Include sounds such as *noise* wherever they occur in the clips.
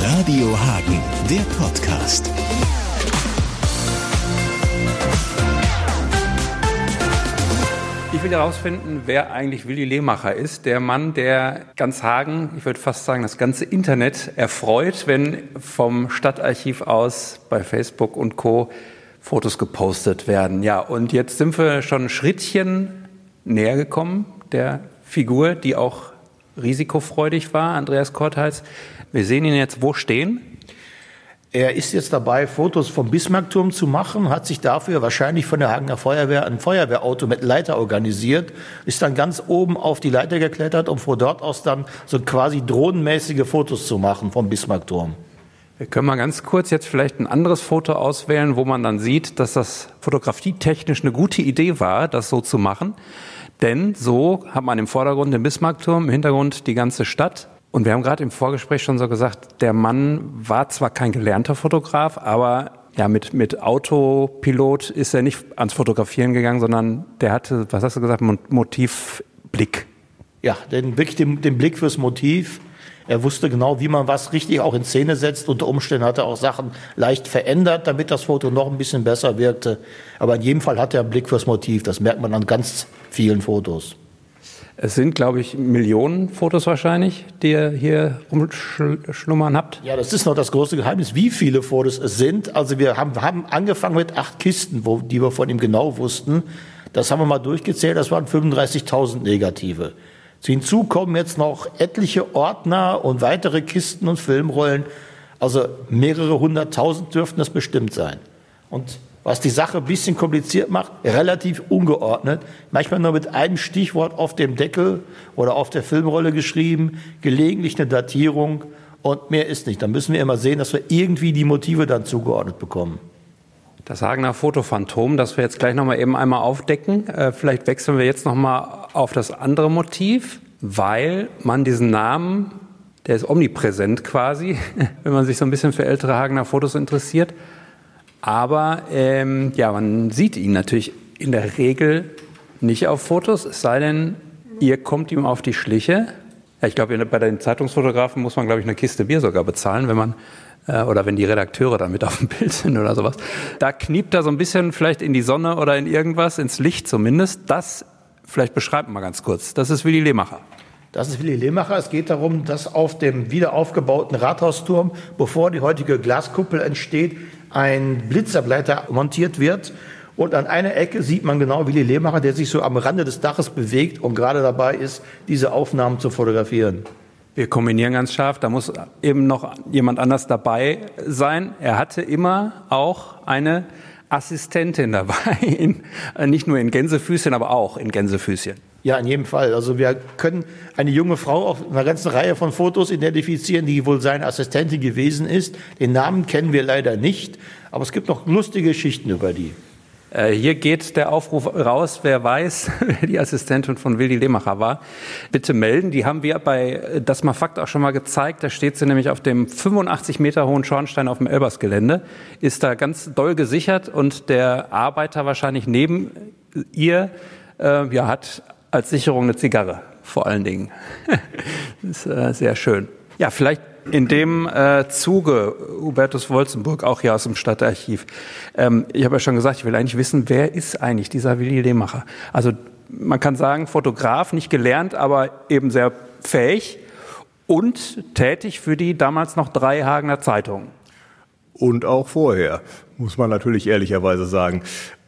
Radio Hagen, der Podcast. Ich will herausfinden, wer eigentlich Willy Lehmacher ist. Der Mann, der ganz Hagen, ich würde fast sagen, das ganze Internet erfreut, wenn vom Stadtarchiv aus bei Facebook und Co. Fotos gepostet werden. Ja, und jetzt sind wir schon ein Schrittchen näher gekommen der Figur, die auch risikofreudig war, Andreas Korthals. Wir sehen ihn jetzt wo stehen? Er ist jetzt dabei, Fotos vom Bismarckturm zu machen, hat sich dafür wahrscheinlich von der Hagener Feuerwehr ein Feuerwehrauto mit Leiter organisiert, ist dann ganz oben auf die Leiter geklettert, um von dort aus dann so quasi drohnenmäßige Fotos zu machen vom Bismarckturm. Wir können mal ganz kurz jetzt vielleicht ein anderes Foto auswählen, wo man dann sieht, dass das fotografietechnisch eine gute Idee war, das so zu machen. Denn so hat man im Vordergrund den Bismarckturm, im Hintergrund die ganze Stadt. Und wir haben gerade im Vorgespräch schon so gesagt, der Mann war zwar kein gelernter Fotograf, aber ja, mit, mit Autopilot ist er nicht ans Fotografieren gegangen, sondern der hatte, was hast du gesagt, Motivblick. Ja, den, wirklich den, den Blick fürs Motiv. Er wusste genau, wie man was richtig auch in Szene setzt. Unter Umständen hat er auch Sachen leicht verändert, damit das Foto noch ein bisschen besser wirkte. Aber in jedem Fall hat er einen Blick fürs Motiv. Das merkt man an ganz vielen Fotos. Es sind, glaube ich, Millionen Fotos wahrscheinlich, die ihr hier rumschlummern habt. Ja, das ist noch das große Geheimnis, wie viele Fotos es sind. Also wir haben, haben angefangen mit acht Kisten, wo, die wir von ihm genau wussten. Das haben wir mal durchgezählt, das waren 35.000 Negative. Hinzu kommen jetzt noch etliche Ordner und weitere Kisten und Filmrollen. Also mehrere hunderttausend dürften das bestimmt sein. Und was die Sache ein bisschen kompliziert macht, relativ ungeordnet. Manchmal nur mit einem Stichwort auf dem Deckel oder auf der Filmrolle geschrieben, gelegentlich eine Datierung und mehr ist nicht. Dann müssen wir immer sehen, dass wir irgendwie die Motive dann zugeordnet bekommen. Das Hagener Fotophantom, das wir jetzt gleich noch mal eben einmal aufdecken. Äh, vielleicht wechseln wir jetzt noch mal auf das andere Motiv, weil man diesen Namen, der ist omnipräsent quasi, *laughs* wenn man sich so ein bisschen für ältere Hagener Fotos interessiert. Aber ähm, ja, man sieht ihn natürlich in der Regel nicht auf Fotos, es sei denn, ihr kommt ihm auf die Schliche. Ja, ich glaube, bei den Zeitungsfotografen muss man, glaube ich, eine Kiste Bier sogar bezahlen, wenn man äh, oder wenn die Redakteure dann mit *laughs* auf dem Bild sind oder sowas. Da kniept er so ein bisschen vielleicht in die Sonne oder in irgendwas, ins Licht zumindest. Das vielleicht beschreibt mal ganz kurz. Das ist Willy Lehmacher. Das ist Willy Lehmacher. Es geht darum, dass auf dem wieder aufgebauten Rathausturm, bevor die heutige Glaskuppel entsteht, ein Blitzableiter montiert wird. Und an einer Ecke sieht man genau Willy Lehmacher, der sich so am Rande des Daches bewegt und gerade dabei ist, diese Aufnahmen zu fotografieren. Wir kombinieren ganz scharf, da muss eben noch jemand anders dabei sein. Er hatte immer auch eine Assistentin dabei, *laughs* in, nicht nur in Gänsefüßchen, aber auch in Gänsefüßchen. Ja, in jedem Fall. Also wir können eine junge Frau auf einer ganzen Reihe von Fotos identifizieren, die wohl seine Assistentin gewesen ist. Den Namen kennen wir leider nicht, aber es gibt noch lustige Geschichten über die. Äh, hier geht der Aufruf raus, wer weiß, *laughs* wer die Assistentin von Willi Lehmacher war. Bitte melden. Die haben wir bei Das mal Fakt auch schon mal gezeigt. Da steht sie nämlich auf dem 85 Meter hohen Schornstein auf dem Elbersgelände, ist da ganz doll gesichert und der Arbeiter wahrscheinlich neben ihr äh, ja, hat als Sicherung eine Zigarre, vor allen Dingen. das *laughs* ist äh, sehr schön. Ja, vielleicht in dem äh, Zuge, Hubertus Wolzenburg, auch hier aus dem Stadtarchiv. Ähm, ich habe ja schon gesagt, ich will eigentlich wissen, wer ist eigentlich dieser Willi Lehmacher? Also man kann sagen, Fotograf, nicht gelernt, aber eben sehr fähig und tätig für die damals noch drei Hagener Zeitungen. Und auch vorher, muss man natürlich ehrlicherweise sagen.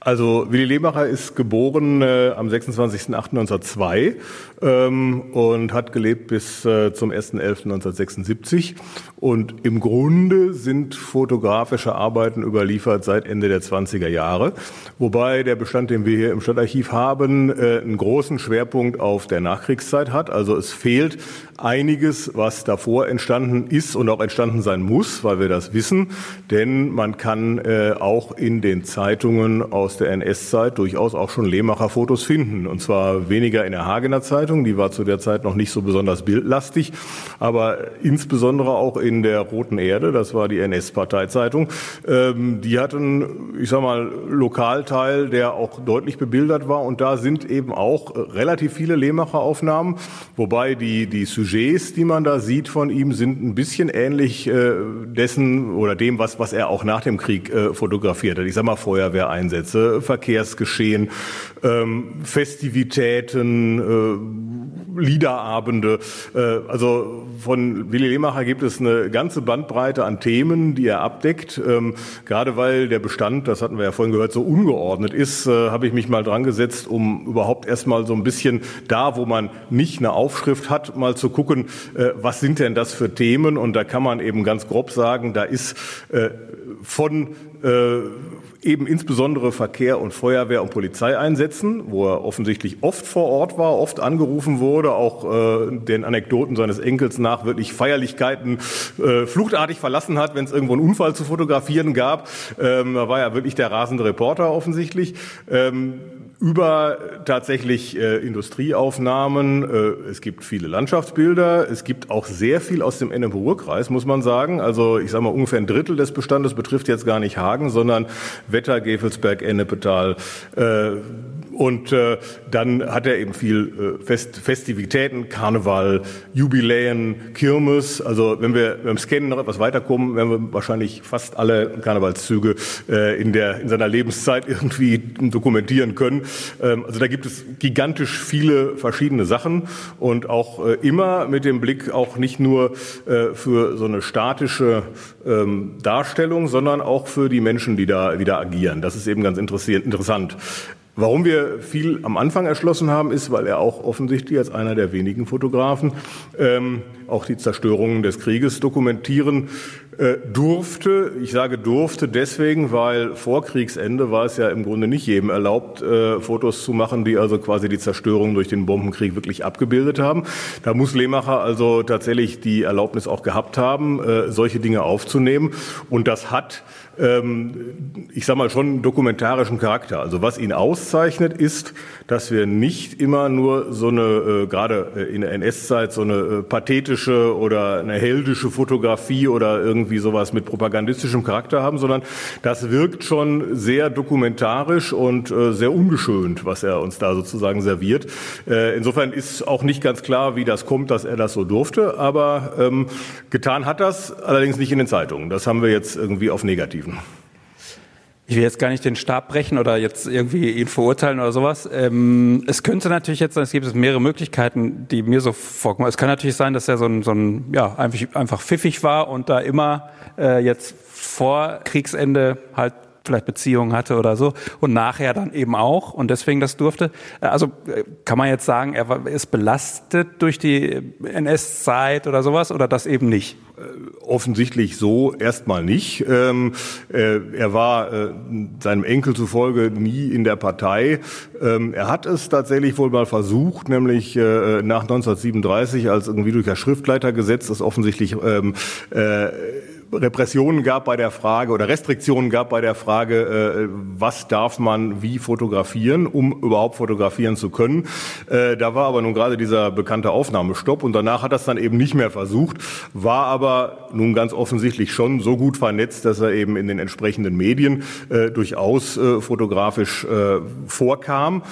Also Willy Lehmacher ist geboren äh, am 26.08.1902 ähm, und hat gelebt bis äh, zum 1.11.1976. Und im Grunde sind fotografische Arbeiten überliefert seit Ende der 20er Jahre, wobei der Bestand, den wir hier im Stadtarchiv haben, äh, einen großen Schwerpunkt auf der Nachkriegszeit hat. Also es fehlt einiges, was davor entstanden ist und auch entstanden sein muss, weil wir das wissen. Denn man kann äh, auch in den Zeitungen aus der NS-Zeit durchaus auch schon Lehmacher-Fotos finden. Und zwar weniger in der Hagener Zeitung, die war zu der Zeit noch nicht so besonders bildlastig, aber insbesondere auch in der Roten Erde, das war die NS-Parteizeitung. Ähm, die hatten, ich sag mal, Lokalteil, der auch deutlich bebildert war. Und da sind eben auch relativ viele Lehmacher-Aufnahmen, wobei die, die Sujets, die man da sieht von ihm, sind ein bisschen ähnlich äh, dessen oder dem, was, was er auch nach dem Krieg äh, fotografiert hat. Ich sag mal Feuerwehreinsätze, Verkehrsgeschehen, ähm, Festivitäten, äh, Liederabende. Äh, also von Willy Lehmacher gibt es eine ganze Bandbreite an Themen, die er abdeckt. Ähm, gerade weil der Bestand, das hatten wir ja vorhin gehört, so ungeordnet ist, äh, habe ich mich mal dran gesetzt, um überhaupt erstmal so ein bisschen da, wo man nicht eine Aufschrift hat, mal zu gucken, äh, was sind denn das für Themen? Und da kann man eben ganz grob sagen, da ist äh, von äh, eben insbesondere Verkehr und Feuerwehr und Polizei einsetzen, wo er offensichtlich oft vor Ort war, oft angerufen wurde, auch äh, den Anekdoten seines Enkels nach wirklich Feierlichkeiten äh, fluchtartig verlassen hat, wenn es irgendwo einen Unfall zu fotografieren gab. Ähm, da war ja wirklich der rasende Reporter offensichtlich. Ähm, über tatsächlich äh, Industrieaufnahmen. Äh, es gibt viele Landschaftsbilder. Es gibt auch sehr viel aus dem Ennepe-Ruhr-Kreis, muss man sagen. Also ich sage mal, ungefähr ein Drittel des Bestandes betrifft jetzt gar nicht Hagen, sondern Wetter, Gevelsberg, Ennepetal, äh, und äh, dann hat er eben viel äh, Fest Festivitäten, Karneval, Jubiläen, Kirmes. Also wenn wir beim Scannen noch etwas weiterkommen, werden wir wahrscheinlich fast alle Karnevalszüge äh, in, der, in seiner Lebenszeit *laughs* irgendwie dokumentieren können. Ähm, also da gibt es gigantisch viele verschiedene Sachen und auch äh, immer mit dem Blick auch nicht nur äh, für so eine statische ähm, Darstellung, sondern auch für die Menschen, die da, die da agieren. Das ist eben ganz interessant. Warum wir viel am Anfang erschlossen haben, ist, weil er auch offensichtlich als einer der wenigen Fotografen ähm, auch die Zerstörungen des Krieges dokumentieren äh, durfte. Ich sage durfte deswegen, weil vor Kriegsende war es ja im Grunde nicht jedem erlaubt, äh, Fotos zu machen, die also quasi die Zerstörung durch den Bombenkrieg wirklich abgebildet haben. Da muss Lehmacher also tatsächlich die Erlaubnis auch gehabt haben, äh, solche Dinge aufzunehmen. Und das hat ähm, ich sage mal, schon dokumentarischen Charakter. Also was ihn auszeichnet, ist, dass wir nicht immer nur so eine, gerade in der NS-Zeit, so eine äh, pathetische oder eine heldische Fotografie oder irgendwie sowas mit propagandistischem Charakter haben, sondern das wirkt schon sehr dokumentarisch und äh, sehr ungeschönt, was er uns da sozusagen serviert. Äh, insofern ist auch nicht ganz klar, wie das kommt, dass er das so durfte, aber ähm, getan hat das allerdings nicht in den Zeitungen. Das haben wir jetzt irgendwie auf negativ Negativen. Ich will jetzt gar nicht den Stab brechen oder jetzt irgendwie ihn verurteilen oder sowas. Ähm, es könnte natürlich jetzt sein, es gibt mehrere Möglichkeiten, die mir so vorkommen. Es kann natürlich sein, dass er so ein, so ein ja, einfach, einfach pfiffig war und da immer äh, jetzt vor Kriegsende halt vielleicht Beziehungen hatte oder so und nachher dann eben auch und deswegen das durfte. Also äh, kann man jetzt sagen, er ist belastet durch die NS-Zeit oder sowas oder das eben nicht? Äh, offensichtlich so erstmal nicht. Ähm, äh, er war äh, seinem Enkel zufolge nie in der Partei. Ähm, er hat es tatsächlich wohl mal versucht, nämlich äh, nach 1937, als irgendwie durch das Schriftleitergesetz das offensichtlich ähm, äh, Repressionen gab bei der Frage oder Restriktionen gab bei der Frage, äh, was darf man wie fotografieren, um überhaupt fotografieren zu können. Äh, da war aber nun gerade dieser bekannte Aufnahmestopp und danach hat er es dann eben nicht mehr versucht, war aber nun ganz offensichtlich schon so gut vernetzt, dass er eben in den entsprechenden Medien äh, durchaus fotografisch vorkam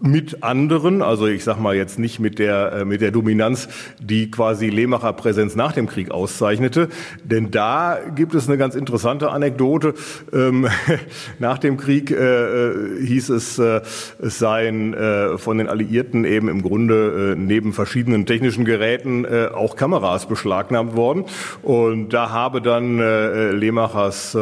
mit anderen, also ich sag mal jetzt nicht mit der, mit der Dominanz, die quasi Lehmacher Präsenz nach dem Krieg auszeichnete. Denn da gibt es eine ganz interessante Anekdote. Ähm, *laughs* nach dem Krieg äh, äh, hieß es, äh, es seien äh, von den Alliierten eben im Grunde äh, neben verschiedenen technischen Geräten äh, auch Kameras beschlagnahmt worden. Und da habe dann Lehmachers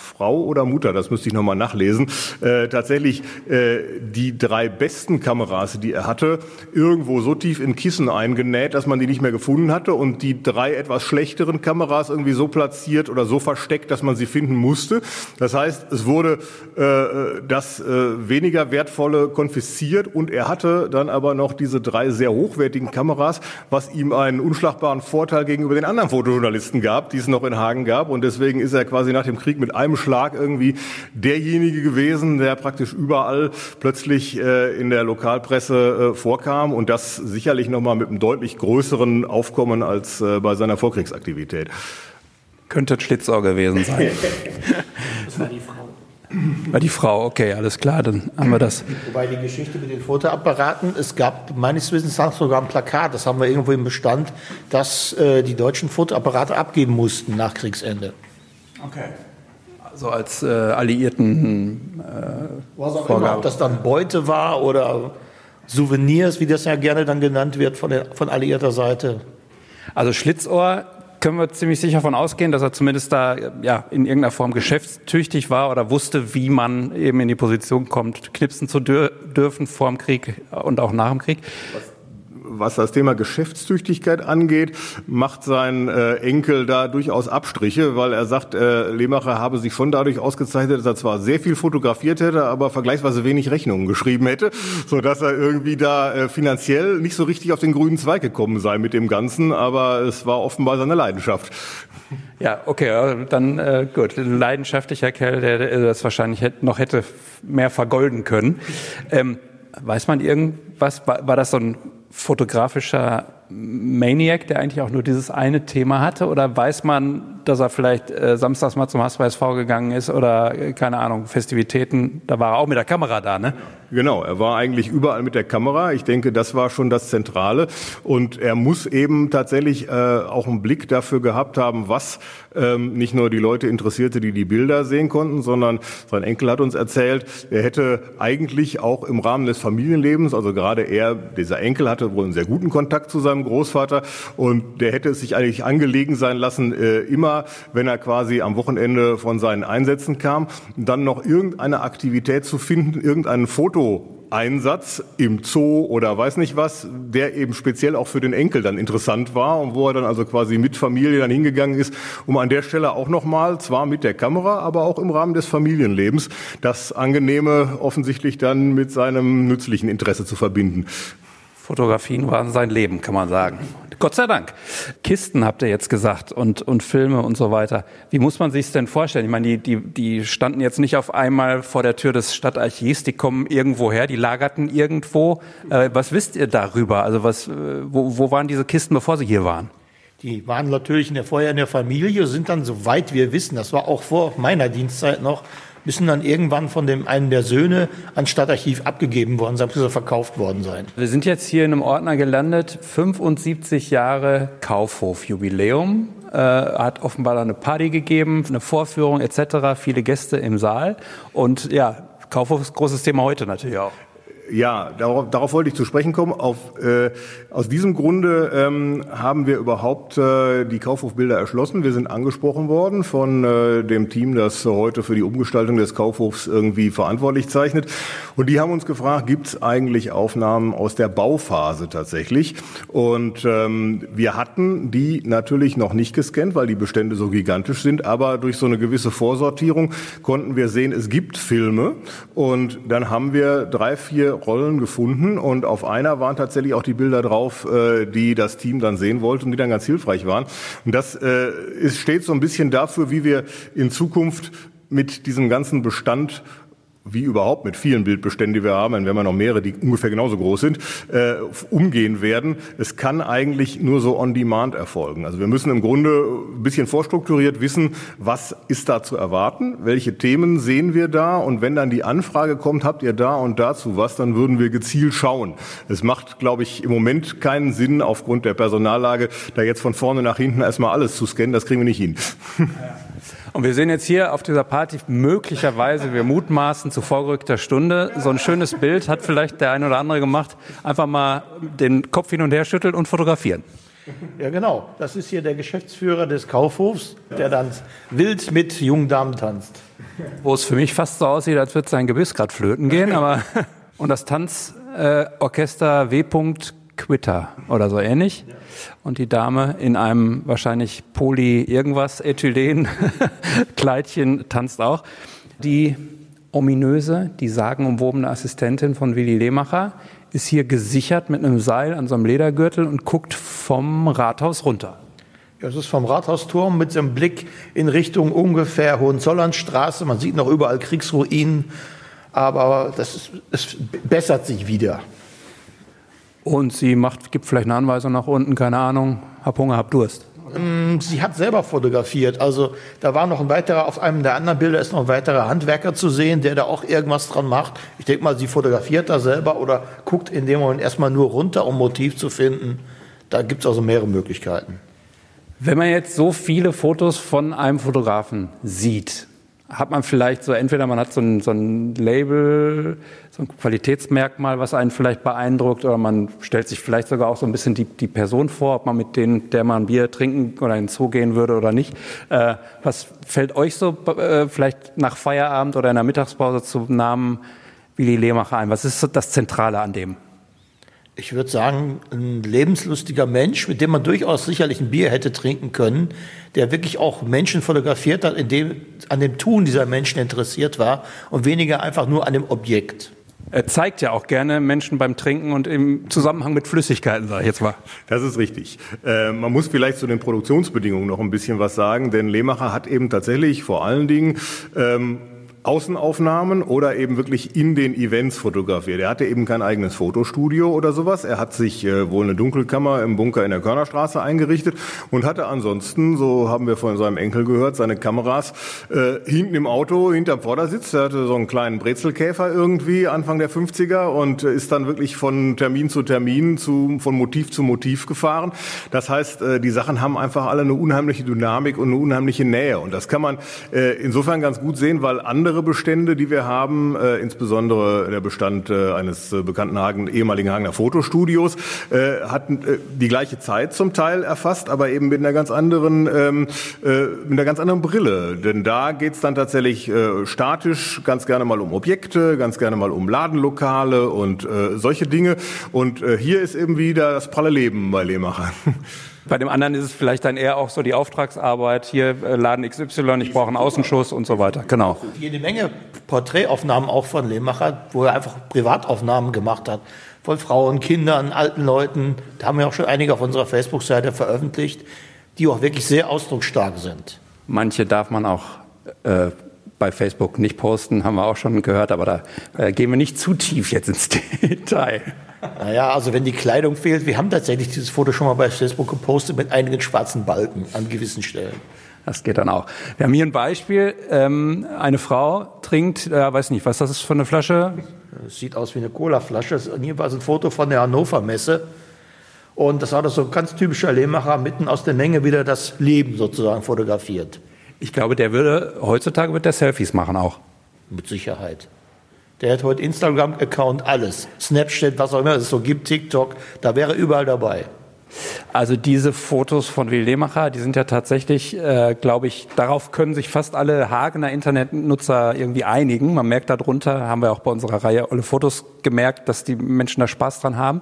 Frau oder Mutter, das müsste ich nochmal nachlesen, äh, tatsächlich äh, die drei besten Kameras, die er hatte, irgendwo so tief in Kissen eingenäht, dass man die nicht mehr gefunden hatte und die drei etwas schlechteren Kameras irgendwie so platziert oder so versteckt, dass man sie finden musste. Das heißt, es wurde äh, das äh, weniger wertvolle konfisziert und er hatte dann aber noch diese drei sehr hochwertigen Kameras, was ihm einen unschlagbaren Vorteil gegenüber den anderen Fotojournalisten gab, die es noch in Hagen gab und deswegen ist er quasi nach dem Krieg mit einem Schlag irgendwie derjenige gewesen, der praktisch überall plötzlich äh, in der Lokalpresse äh, vorkam und das sicherlich nochmal mit einem deutlich größeren Aufkommen als äh, bei seiner Vorkriegsaktivität. Könnte ein Schlitzohr gewesen sein. *laughs* Das war die Frau. War die Frau, okay, alles klar, dann haben wir das. Wobei die Geschichte mit den Fotoapparaten, es gab meines Wissens nach sogar ein Plakat, das haben wir irgendwo im Bestand, dass äh, die deutschen Fotoapparate abgeben mussten nach Kriegsende. Okay. Also als äh, Alliierten äh, Was auch immer, ob das dann Beute war oder Souvenirs, wie das ja gerne dann genannt wird von, der, von alliierter Seite. Also Schlitzohr können wir ziemlich sicher davon ausgehen, dass er zumindest da ja, in irgendeiner Form geschäftstüchtig war oder wusste, wie man eben in die Position kommt, knipsen zu dür dürfen vor dem Krieg und auch nach dem Krieg. Was das Thema Geschäftstüchtigkeit angeht, macht sein äh, Enkel da durchaus Abstriche, weil er sagt, äh, Lehmacher habe sich schon dadurch ausgezeichnet, dass er zwar sehr viel fotografiert hätte, aber vergleichsweise wenig Rechnungen geschrieben hätte, so dass er irgendwie da äh, finanziell nicht so richtig auf den grünen Zweig gekommen sei mit dem Ganzen, aber es war offenbar seine Leidenschaft. Ja, okay, dann äh, gut. Ein leidenschaftlicher Kerl, der, das wahrscheinlich noch hätte mehr vergolden können. Ähm, weiß man irgendwas? War, war das so ein fotografischer Maniac, der eigentlich auch nur dieses eine Thema hatte? Oder weiß man, dass er vielleicht äh, samstags mal zum HSV gegangen ist oder, äh, keine Ahnung, Festivitäten? Da war er auch mit der Kamera da, ne? Genau, er war eigentlich überall mit der Kamera. Ich denke, das war schon das Zentrale. Und er muss eben tatsächlich äh, auch einen Blick dafür gehabt haben, was ähm, nicht nur die Leute interessierte, die die Bilder sehen konnten, sondern sein Enkel hat uns erzählt, er hätte eigentlich auch im Rahmen des Familienlebens, also gerade er, dieser Enkel hatte wohl einen sehr guten Kontakt zu seinem Großvater und der hätte es sich eigentlich angelegen sein lassen, äh, immer, wenn er quasi am Wochenende von seinen Einsätzen kam, dann noch irgendeine Aktivität zu finden, irgendein Foto Einsatz im Zoo oder weiß nicht was, der eben speziell auch für den Enkel dann interessant war und wo er dann also quasi mit Familie dann hingegangen ist, um an der Stelle auch nochmal, zwar mit der Kamera, aber auch im Rahmen des Familienlebens, das Angenehme offensichtlich dann mit seinem nützlichen Interesse zu verbinden. Fotografien waren sein Leben, kann man sagen. Gott sei Dank. Kisten habt ihr jetzt gesagt und, und Filme und so weiter. Wie muss man sich denn vorstellen? Ich meine, die, die, die standen jetzt nicht auf einmal vor der Tür des Stadtarchivs, die kommen irgendwo her, die lagerten irgendwo. Äh, was wisst ihr darüber? Also was, äh, wo, wo waren diese Kisten, bevor sie hier waren? Die waren natürlich in der, vorher in der Familie, sind dann, soweit wir wissen, das war auch vor meiner Dienstzeit noch, müssen dann irgendwann von dem einen der Söhne ans Stadtarchiv abgegeben worden sein, bis verkauft worden sein. Wir sind jetzt hier in einem Ordner gelandet, 75 Jahre Kaufhof-Jubiläum. Äh, hat offenbar eine Party gegeben, eine Vorführung etc., viele Gäste im Saal. Und ja, Kaufhof ist großes Thema heute natürlich auch. Ja, darauf, darauf wollte ich zu sprechen kommen. Auf, äh, aus diesem Grunde ähm, haben wir überhaupt äh, die Kaufhofbilder erschlossen. Wir sind angesprochen worden von äh, dem Team, das heute für die Umgestaltung des Kaufhofs irgendwie verantwortlich zeichnet. Und die haben uns gefragt, gibt es eigentlich Aufnahmen aus der Bauphase tatsächlich? Und ähm, wir hatten die natürlich noch nicht gescannt, weil die Bestände so gigantisch sind. Aber durch so eine gewisse Vorsortierung konnten wir sehen, es gibt Filme. Und dann haben wir drei, vier Rollen gefunden und auf einer waren tatsächlich auch die Bilder drauf, äh, die das Team dann sehen wollte und die dann ganz hilfreich waren. Und das äh, ist, steht so ein bisschen dafür, wie wir in Zukunft mit diesem ganzen Bestand wie überhaupt mit vielen Bildbeständen, die wir haben, wenn wir noch mehrere, die ungefähr genauso groß sind, äh, umgehen werden. Es kann eigentlich nur so on demand erfolgen. Also wir müssen im Grunde ein bisschen vorstrukturiert wissen, was ist da zu erwarten, welche Themen sehen wir da und wenn dann die Anfrage kommt, habt ihr da und dazu was, dann würden wir gezielt schauen. Es macht, glaube ich, im Moment keinen Sinn, aufgrund der Personallage, da jetzt von vorne nach hinten erstmal alles zu scannen, das kriegen wir nicht hin. Und wir sehen jetzt hier auf dieser Party möglicherweise, wir mutmaßen zu vorgerückter Stunde, so ein schönes Bild hat vielleicht der ein oder andere gemacht. Einfach mal den Kopf hin und her schütteln und fotografieren. Ja, genau. Das ist hier der Geschäftsführer des Kaufhofs, der dann wild mit jungen Damen tanzt. Wo es für mich fast so aussieht, als würde sein Gebiss gerade flöten gehen, aber *laughs* und das Tanzorchester äh, W. Quitter oder so ähnlich. Und die Dame in einem wahrscheinlich Poly irgendwas Ethylen *laughs* Kleidchen tanzt auch. Die ominöse, die sagenumwobene Assistentin von Willi Lehmacher ist hier gesichert mit einem Seil an so einem Ledergürtel und guckt vom Rathaus runter. Ja, es ist vom Rathausturm mit einem Blick in Richtung ungefähr Hohenzollernstraße. Man sieht noch überall Kriegsruinen, aber das ist, es bessert sich wieder. Und sie macht, gibt vielleicht eine Anweisung nach unten, keine Ahnung, hab Hunger, hab Durst. Mm, sie hat selber fotografiert. Also da war noch ein weiterer, auf einem der anderen Bilder ist noch ein weiterer Handwerker zu sehen, der da auch irgendwas dran macht. Ich denke mal, sie fotografiert da selber oder guckt in dem Moment erstmal nur runter, um Motiv zu finden. Da gibt es also mehrere Möglichkeiten. Wenn man jetzt so viele Fotos von einem Fotografen sieht, hat man vielleicht so, entweder man hat so ein, so ein Label, so ein Qualitätsmerkmal, was einen vielleicht beeindruckt, oder man stellt sich vielleicht sogar auch so ein bisschen die, die Person vor, ob man mit denen, der man ein Bier trinken oder in den Zoo gehen würde oder nicht. Äh, was fällt euch so äh, vielleicht nach Feierabend oder in der Mittagspause zum Namen Willi Lehmacher ein? Was ist das Zentrale an dem? Ich würde sagen, ein lebenslustiger Mensch, mit dem man durchaus sicherlich ein Bier hätte trinken können, der wirklich auch Menschen fotografiert hat, in dem, an dem Tun dieser Menschen interessiert war und weniger einfach nur an dem Objekt. Er zeigt ja auch gerne Menschen beim Trinken und im Zusammenhang mit Flüssigkeiten, sage ich jetzt mal. Das ist richtig. Äh, man muss vielleicht zu den Produktionsbedingungen noch ein bisschen was sagen, denn Lehmacher hat eben tatsächlich vor allen Dingen ähm, Außenaufnahmen oder eben wirklich in den Events fotografiert. Er hatte eben kein eigenes Fotostudio oder sowas. Er hat sich äh, wohl eine Dunkelkammer im Bunker in der Körnerstraße eingerichtet und hatte ansonsten, so haben wir von seinem Enkel gehört, seine Kameras äh, hinten im Auto, hinterm Vordersitz. Er hatte so einen kleinen Brezelkäfer irgendwie Anfang der 50er und ist dann wirklich von Termin zu Termin, zu, von Motiv zu Motiv gefahren. Das heißt, äh, die Sachen haben einfach alle eine unheimliche Dynamik und eine unheimliche Nähe. Und das kann man äh, insofern ganz gut sehen, weil andere andere Bestände, die wir haben, äh, insbesondere der Bestand äh, eines äh, bekannten Hagen, ehemaligen Hagener Fotostudios, äh, hat äh, die gleiche Zeit zum Teil erfasst, aber eben mit einer ganz anderen, ähm, äh, mit einer ganz anderen Brille. Denn da geht es dann tatsächlich äh, statisch ganz gerne mal um Objekte, ganz gerne mal um Ladenlokale und äh, solche Dinge. Und äh, hier ist eben wieder das pralle Leben bei Lehmacher. *laughs* Bei dem anderen ist es vielleicht dann eher auch so die Auftragsarbeit, hier äh, Laden XY, ich brauche einen Außenschuss und so weiter. Genau. Jede Menge Porträtaufnahmen auch von Lehmacher, wo er einfach Privataufnahmen gemacht hat. Von Frauen, Kindern, alten Leuten. Da haben wir auch schon einige auf unserer Facebook-Seite veröffentlicht, die auch wirklich sehr ausdrucksstark sind. Manche darf man auch äh, bei Facebook nicht posten, haben wir auch schon gehört, aber da äh, gehen wir nicht zu tief jetzt ins *laughs* Detail. Naja, also wenn die Kleidung fehlt, wir haben tatsächlich dieses Foto schon mal bei Facebook gepostet mit einigen schwarzen Balken an gewissen Stellen. Das geht dann auch. Wir haben hier ein Beispiel. Ähm, eine Frau trinkt, äh, weiß nicht, was das ist für eine Flasche? Das sieht aus wie eine Colaflasche. Hier war ein Foto von der Hannover Messe. Und das war das so ein ganz typischer Lehmacher, mitten aus der Menge wieder das Leben sozusagen fotografiert. Ich glaube, der würde, heutzutage wird der Selfies machen auch. Mit Sicherheit. Der hat heute Instagram-Account, alles. Snapchat, was auch immer es so gibt, TikTok, da wäre überall dabei. Also diese Fotos von Will Lehmacher, die sind ja tatsächlich, äh, glaube ich, darauf können sich fast alle Hagener Internetnutzer irgendwie einigen. Man merkt darunter, haben wir auch bei unserer Reihe alle Fotos gemerkt, dass die Menschen da Spaß dran haben.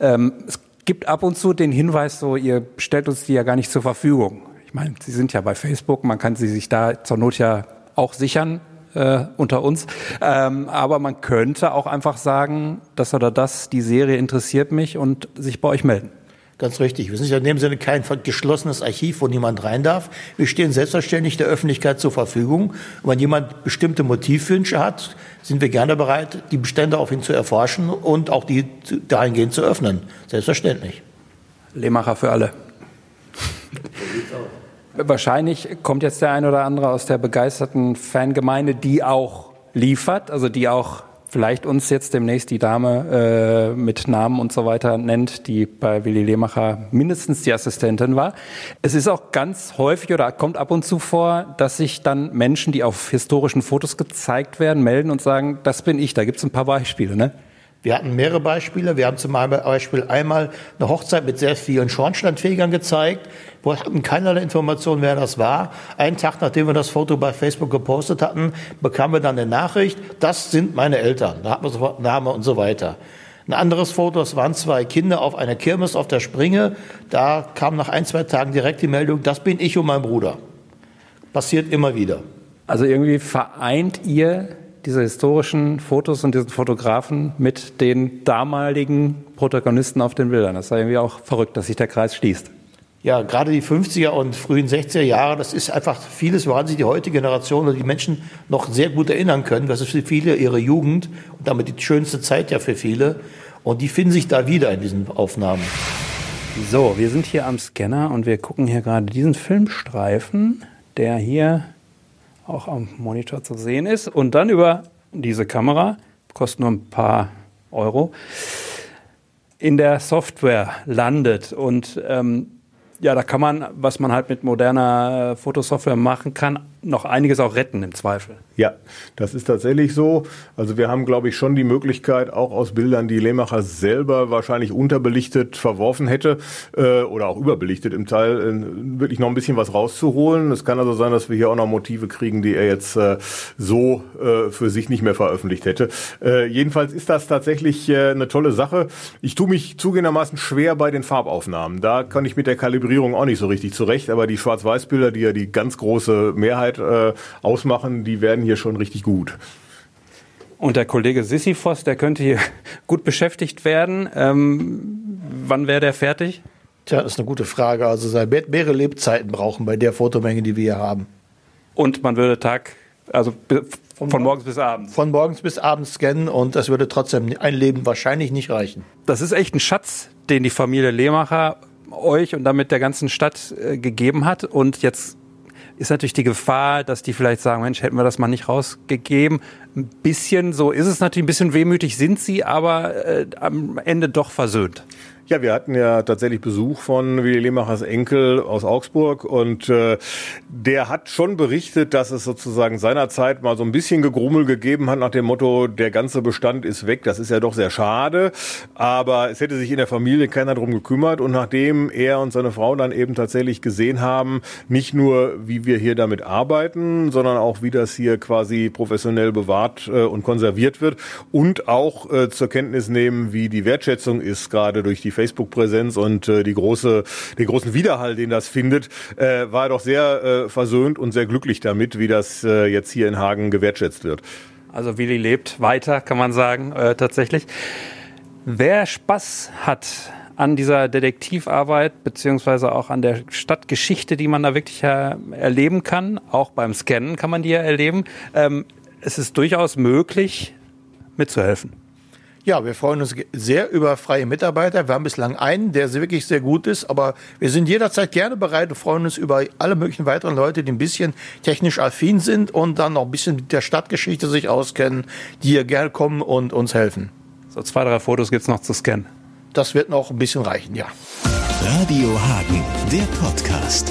Ähm, es gibt ab und zu den Hinweis, so ihr stellt uns die ja gar nicht zur Verfügung. Ich meine, sie sind ja bei Facebook, man kann sie sich da zur Not ja auch sichern äh, unter uns. Ähm, aber man könnte auch einfach sagen, das oder das, die Serie interessiert mich und sich bei euch melden. Ganz richtig. Wir sind ja in dem Sinne kein geschlossenes Archiv, wo niemand rein darf. Wir stehen selbstverständlich der Öffentlichkeit zur Verfügung. Und wenn jemand bestimmte Motivwünsche hat, sind wir gerne bereit, die Bestände auf ihn zu erforschen und auch die dahingehend zu öffnen. Selbstverständlich. Lehmacher für alle. *laughs* Wahrscheinlich kommt jetzt der ein oder andere aus der begeisterten Fangemeinde, die auch liefert, also die auch vielleicht uns jetzt demnächst die Dame äh, mit Namen und so weiter nennt, die bei Willi Lehmacher mindestens die Assistentin war. Es ist auch ganz häufig oder kommt ab und zu vor, dass sich dann Menschen, die auf historischen Fotos gezeigt werden, melden und sagen, das bin ich. Da gibt es ein paar Beispiele, ne? Wir hatten mehrere Beispiele. Wir haben zum Beispiel einmal eine Hochzeit mit sehr vielen Schornsteinfegern gezeigt. Wir hatten keinerlei Information, wer das war. Einen Tag, nachdem wir das Foto bei Facebook gepostet hatten, bekamen wir dann eine Nachricht, das sind meine Eltern. Da hatten wir sofort Name und so weiter. Ein anderes Foto, es waren zwei Kinder auf einer Kirmes auf der Springe. Da kam nach ein, zwei Tagen direkt die Meldung, das bin ich und mein Bruder. Passiert immer wieder. Also irgendwie vereint ihr diese historischen Fotos und diesen Fotografen mit den damaligen Protagonisten auf den Bildern. Das ist irgendwie auch verrückt, dass sich der Kreis schließt. Ja, gerade die 50er und frühen 60er Jahre, das ist einfach vieles, woran sich die heutige Generation oder die Menschen noch sehr gut erinnern können. Das ist für viele ihre Jugend und damit die schönste Zeit ja für viele. Und die finden sich da wieder in diesen Aufnahmen. So, wir sind hier am Scanner und wir gucken hier gerade diesen Filmstreifen, der hier auch am Monitor zu sehen ist und dann über diese Kamera, kostet nur ein paar Euro, in der Software landet. Und ähm, ja, da kann man, was man halt mit moderner Fotosoftware machen kann, noch einiges auch retten im Zweifel. Ja, das ist tatsächlich so. Also wir haben, glaube ich, schon die Möglichkeit, auch aus Bildern, die Lehmacher selber wahrscheinlich unterbelichtet verworfen hätte äh, oder auch überbelichtet im Teil, äh, wirklich noch ein bisschen was rauszuholen. Es kann also sein, dass wir hier auch noch Motive kriegen, die er jetzt äh, so äh, für sich nicht mehr veröffentlicht hätte. Äh, jedenfalls ist das tatsächlich äh, eine tolle Sache. Ich tue mich zugehendermaßen schwer bei den Farbaufnahmen. Da kann ich mit der Kalibrierung auch nicht so richtig zurecht, aber die Schwarz-Weiß-Bilder, die ja die ganz große Mehrheit äh, ausmachen, die werden hier schon richtig gut. Und der Kollege Sisyphos, der könnte hier *laughs* gut beschäftigt werden. Ähm, wann wäre der fertig? Tja, das ist eine gute Frage. Also mehrere Lebzeiten brauchen bei der Fotomenge, die wir hier haben. Und man würde Tag, also von, von morgens bis abends. Von morgens bis abends scannen und das würde trotzdem ein Leben wahrscheinlich nicht reichen. Das ist echt ein Schatz, den die Familie Lehmacher euch und damit der ganzen Stadt äh, gegeben hat. Und jetzt ist natürlich die Gefahr, dass die vielleicht sagen, Mensch, hätten wir das mal nicht rausgegeben. Ein bisschen so ist es natürlich, ein bisschen wehmütig sind sie, aber äh, am Ende doch versöhnt. Ja, wir hatten ja tatsächlich Besuch von Willi Lemachers Enkel aus Augsburg und äh, der hat schon berichtet, dass es sozusagen seinerzeit mal so ein bisschen Gegrummel gegeben hat nach dem Motto, der ganze Bestand ist weg. Das ist ja doch sehr schade, aber es hätte sich in der Familie keiner drum gekümmert und nachdem er und seine Frau dann eben tatsächlich gesehen haben, nicht nur wie wir hier damit arbeiten, sondern auch wie das hier quasi professionell bewahrt äh, und konserviert wird und auch äh, zur Kenntnis nehmen, wie die Wertschätzung ist, gerade durch die Facebook-Präsenz und äh, die große, den großen Widerhall, den das findet, äh, war er doch sehr äh, versöhnt und sehr glücklich damit, wie das äh, jetzt hier in Hagen gewertschätzt wird. Also Willi lebt weiter, kann man sagen, äh, tatsächlich. Wer Spaß hat an dieser Detektivarbeit beziehungsweise auch an der Stadtgeschichte, die man da wirklich äh, erleben kann, auch beim Scannen kann man die ja erleben, ähm, es ist durchaus möglich, mitzuhelfen. Ja, wir freuen uns sehr über freie Mitarbeiter. Wir haben bislang einen, der wirklich sehr gut ist, aber wir sind jederzeit gerne bereit und freuen uns über alle möglichen weiteren Leute, die ein bisschen technisch affin sind und dann noch ein bisschen mit der Stadtgeschichte sich auskennen, die hier gerne kommen und uns helfen. So zwei, drei Fotos gibt's noch zu scannen. Das wird noch ein bisschen reichen, ja. Radio Hagen, der Podcast.